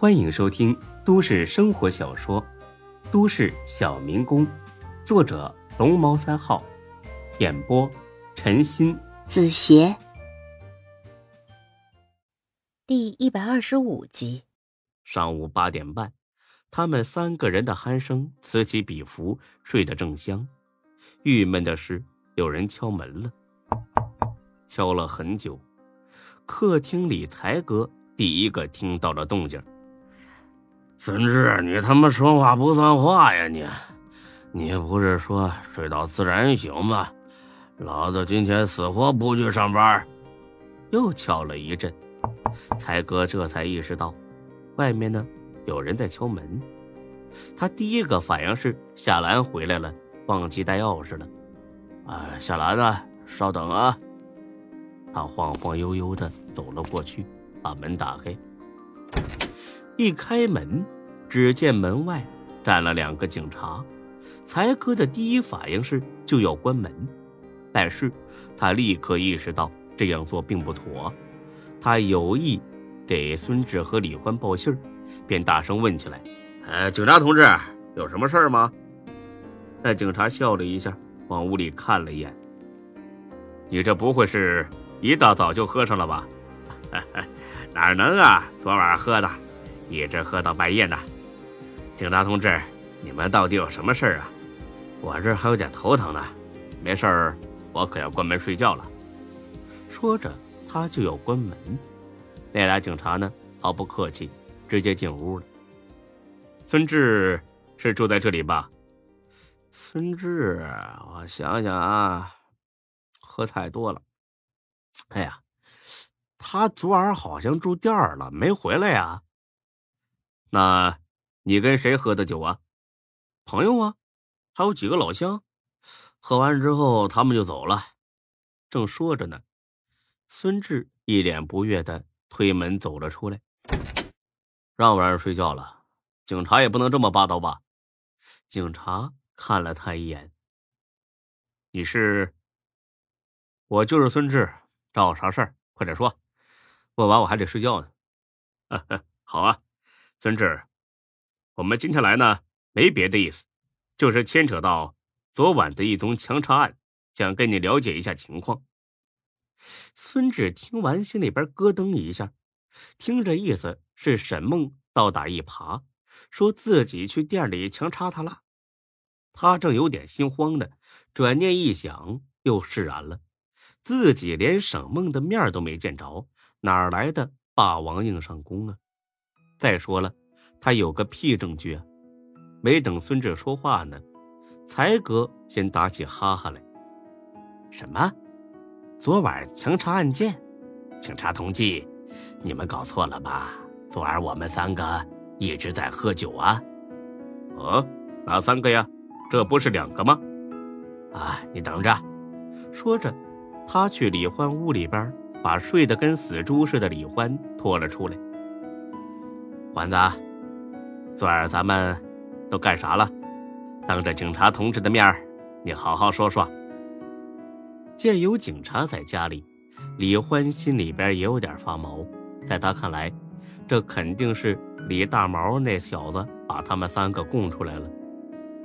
欢迎收听都市生活小说《都市小民工》，作者龙猫三号，演播陈鑫、子邪，第一百二十五集。上午八点半，他们三个人的鼾声此起彼伏，睡得正香。郁闷的是，有人敲门了，敲了很久。客厅里，才哥第一个听到了动静。孙志，你他妈说话不算话呀！你，你不是说睡到自然醒吗？老子今天死活不去上班。又敲了一阵，才哥这才意识到，外面呢有人在敲门。他第一个反应是夏兰回来了，忘记带钥匙了。啊，夏兰啊，稍等啊。他晃晃悠悠的走了过去，把门打开。一开门，只见门外站了两个警察。才哥的第一反应是就要关门，但是他立刻意识到这样做并不妥。他有意给孙志和李欢报信，便大声问起来：“哎，警察同志，有什么事儿吗？”那警察笑了一下，往屋里看了一眼：“你这不会是一大早就喝上了吧？”“ 哪能啊，昨晚喝的。”一直喝到半夜呢，警察同志，你们到底有什么事儿啊？我这还有点头疼呢。没事儿，我可要关门睡觉了。说着，他就要关门。那俩警察呢，毫不客气，直接进屋了。孙志是住在这里吧？孙志，我想想啊，喝太多了。哎呀，他昨晚好像住店了，没回来呀。那，你跟谁喝的酒啊？朋友啊，还有几个老乡。喝完之后，他们就走了。正说着呢，孙志一脸不悦的推门走了出来。让不让人睡觉了？警察也不能这么霸道吧？警察看了他一眼。你是？我就是孙志，找我啥事儿？快点说。问完我还得睡觉呢。好啊。孙志，我们今天来呢，没别的意思，就是牵扯到昨晚的一宗强查案，想跟你了解一下情况。孙志听完，心里边咯噔一下，听这意思是沈梦倒打一耙，说自己去店里强插他了。他正有点心慌呢，转念一想，又释然了，自己连沈梦的面都没见着，哪来的霸王硬上弓啊？再说了，他有个屁证据啊！没等孙志说话呢，才哥先打起哈哈来。什么？昨晚强查案件？警察同志，你们搞错了吧？昨晚我们三个一直在喝酒啊！哦，哪三个呀？这不是两个吗？啊，你等着！说着，他去李欢屋里边，把睡得跟死猪似的李欢拖了出来。环子，昨儿咱们都干啥了？当着警察同志的面你好好说说。见有警察在家里，李欢心里边也有点发毛。在他看来，这肯定是李大毛那小子把他们三个供出来了。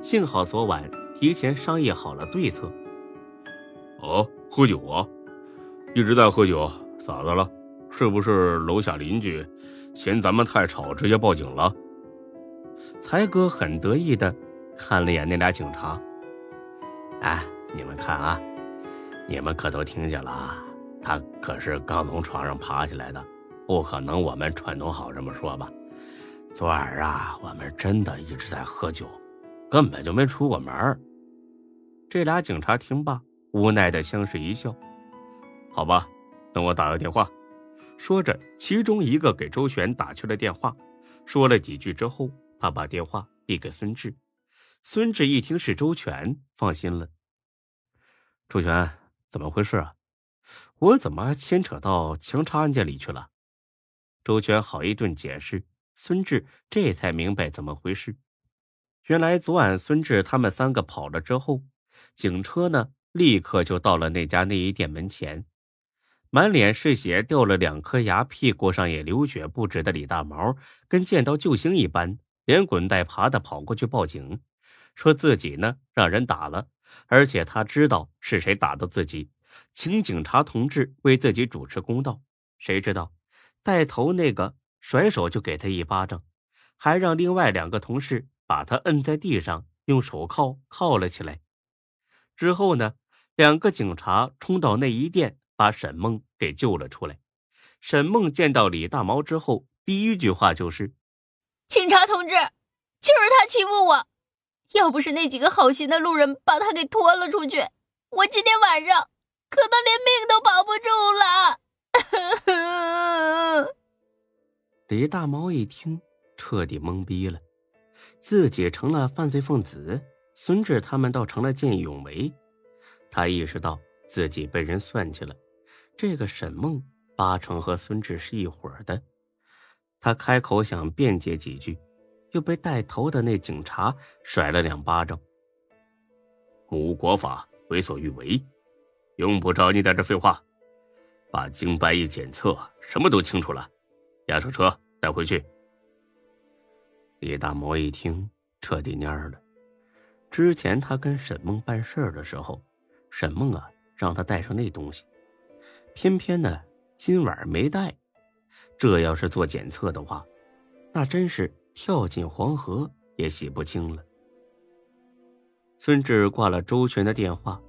幸好昨晚提前商议好了对策。哦，喝酒啊，一直在喝酒，咋的了？是不是楼下邻居？嫌咱们太吵，直接报警了。才哥很得意的看了眼那俩警察，哎，你们看啊，你们可都听见了啊？他可是刚从床上爬起来的，不可能我们串通好这么说吧？昨晚啊，我们真的一直在喝酒，根本就没出过门。这俩警察听罢，无奈的相视一笑。好吧，等我打个电话。说着，其中一个给周旋打去了电话，说了几句之后，他把电话递给孙志。孙志一听是周全，放心了。周全，怎么回事啊？我怎么牵扯到强拆案件里去了？周全好一顿解释，孙志这才明白怎么回事。原来昨晚孙志他们三个跑了之后，警车呢立刻就到了那家内衣店门前。满脸是血、掉了两颗牙、屁股上也流血不止的李大毛，跟见到救星一般，连滚带爬的跑过去报警，说自己呢让人打了，而且他知道是谁打的自己，请警察同志为自己主持公道。谁知道，带头那个甩手就给他一巴掌，还让另外两个同事把他摁在地上，用手铐铐了起来。之后呢，两个警察冲到内衣店。把沈梦给救了出来。沈梦见到李大毛之后，第一句话就是：“警察同志，就是他欺负我，要不是那几个好心的路人把他给拖了出去，我今天晚上可能连命都保不住了。”李大毛一听，彻底懵逼了，自己成了犯罪分子，孙志他们倒成了见义勇为。他意识到自己被人算计了。这个沈梦八成和孙志是一伙的，他开口想辩解几句，又被带头的那警察甩了两巴掌。无国法，为所欲为，用不着你在这废话，把京白一检测，什么都清楚了，押上车带回去。李大毛一听，彻底蔫了。之前他跟沈梦办事儿的时候，沈梦啊让他带上那东西。偏偏呢，今晚没带。这要是做检测的话，那真是跳进黄河也洗不清了。孙志挂了周全的电话，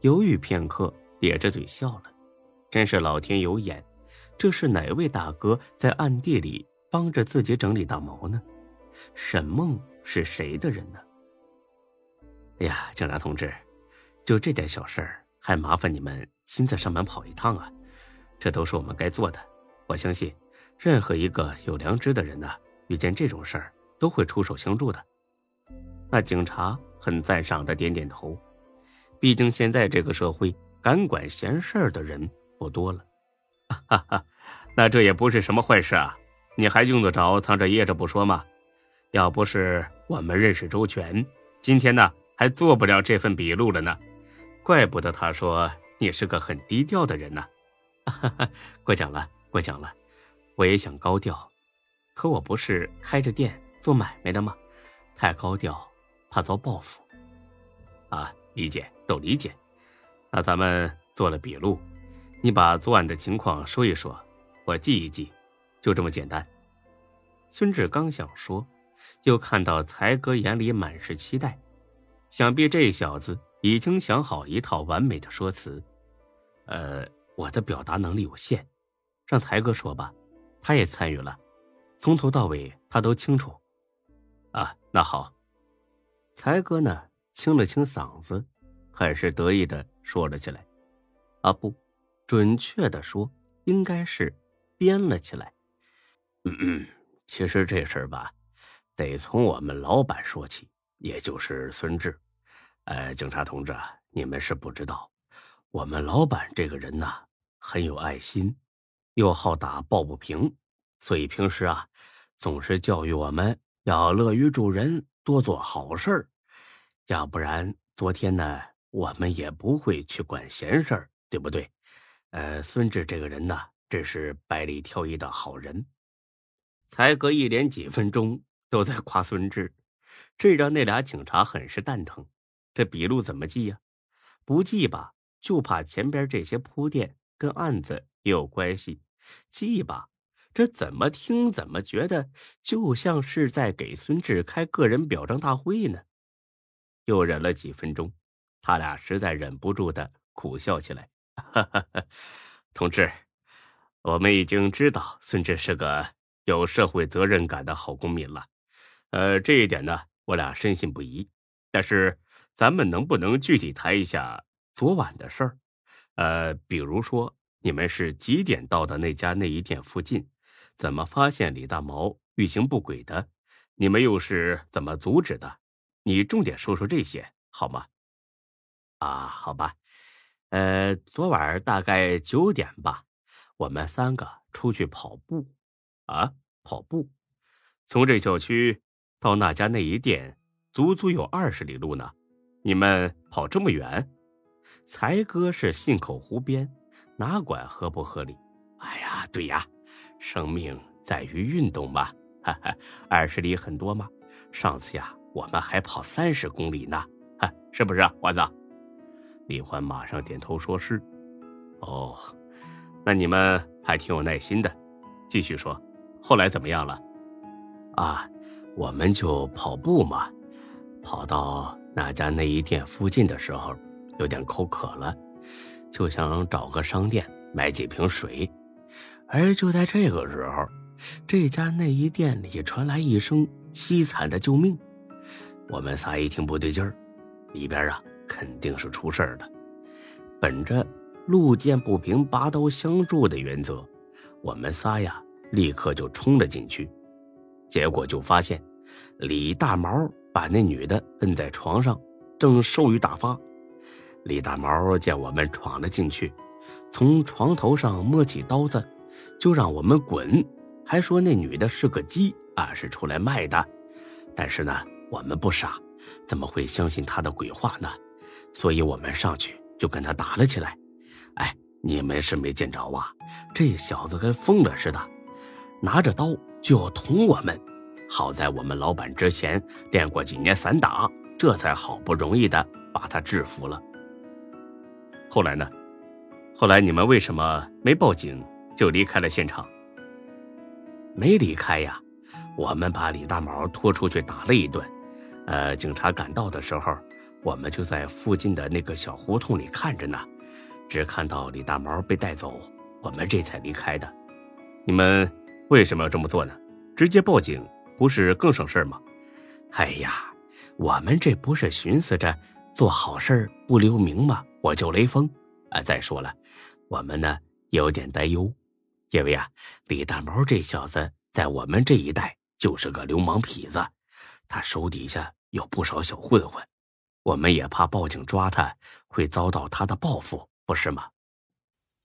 犹豫片刻，咧着嘴笑了。真是老天有眼，这是哪位大哥在暗地里帮着自己整理大毛呢？沈梦是谁的人呢？哎呀，警察同志，就这点小事儿，还麻烦你们。亲自上门跑一趟啊，这都是我们该做的。我相信，任何一个有良知的人呢，遇见这种事儿都会出手相助的。那警察很赞赏的点点头，毕竟现在这个社会敢管闲事儿的人不多了。哈哈，那这也不是什么坏事啊，你还用得着藏着掖着不说吗？要不是我们认识周全，今天呢还做不了这份笔录了呢。怪不得他说。你是个很低调的人呐，过奖了，过奖了。我也想高调，可我不是开着店做买卖的吗？太高调，怕遭报复。啊，理解，都理解。那咱们做了笔录，你把昨晚的情况说一说，我记一记，就这么简单。孙志刚想说，又看到才哥眼里满是期待，想必这小子已经想好一套完美的说辞。呃，我的表达能力有限，让才哥说吧，他也参与了，从头到尾他都清楚。啊，那好。才哥呢，清了清嗓子，很是得意的说了起来。啊，不，准确的说，应该是编了起来。嗯嗯，其实这事儿吧，得从我们老板说起，也就是孙志。呃，警察同志，你们是不知道。我们老板这个人呐，很有爱心，又好打抱不平，所以平时啊，总是教育我们要乐于助人，多做好事儿。要不然，昨天呢，我们也不会去管闲事儿，对不对？呃，孙志这个人呢，真是百里挑一的好人。才隔一连几分钟都在夸孙志，这让那俩警察很是蛋疼。这笔录怎么记呀？不记吧？就怕前边这些铺垫跟案子也有关系，记吧。这怎么听怎么觉得就像是在给孙志开个人表彰大会呢？又忍了几分钟，他俩实在忍不住的苦笑起来。哈哈哈，同志，我们已经知道孙志是个有社会责任感的好公民了，呃，这一点呢，我俩深信不疑。但是，咱们能不能具体谈一下？昨晚的事儿，呃，比如说你们是几点到的那家内衣店附近？怎么发现李大毛欲行不轨的？你们又是怎么阻止的？你重点说说这些好吗？啊，好吧，呃，昨晚大概九点吧，我们三个出去跑步，啊，跑步，从这小区到那家内衣店，足足有二十里路呢。你们跑这么远？才哥是信口胡编，哪管合不合理？哎呀，对呀，生命在于运动嘛。哈哈，二十里很多吗？上次呀，我们还跑三十公里呢，哈，是不是啊，丸子？李欢马上点头说是。哦，那你们还挺有耐心的。继续说，后来怎么样了？啊，我们就跑步嘛，跑到那家内衣店附近的时候，有点口渴了，就想找个商店买几瓶水。而就在这个时候，这家内衣店里传来一声凄惨的救命。我们仨一听不对劲儿，里边啊肯定是出事儿了。本着路见不平拔刀相助的原则，我们仨呀立刻就冲了进去。结果就发现，李大毛把那女的摁在床上，正兽欲大发。李大毛见我们闯了进去，从床头上摸起刀子。就让我们滚，还说那女的是个鸡啊，是出来卖的。但是呢，我们不傻，怎么会相信他的鬼话呢？所以我们上去就跟他打了起来。哎，你们是没见着啊，这小子跟疯了似的，拿着刀就要捅我们。好在我们老板之前练过几年散打，这才好不容易的把他制服了。后来呢？后来你们为什么没报警？就离开了现场。没离开呀，我们把李大毛拖出去打了一顿。呃，警察赶到的时候，我们就在附近的那个小胡同里看着呢，只看到李大毛被带走，我们这才离开的。你们为什么要这么做呢？直接报警不是更省事吗？哎呀，我们这不是寻思着做好事不留名吗？我叫雷锋。啊，再说了，我们呢有点担忧。因为啊，李大毛这小子在我们这一带就是个流氓痞子，他手底下有不少小混混，我们也怕报警抓他会遭到他的报复，不是吗？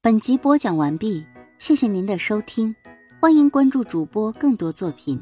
本集播讲完毕，谢谢您的收听，欢迎关注主播更多作品。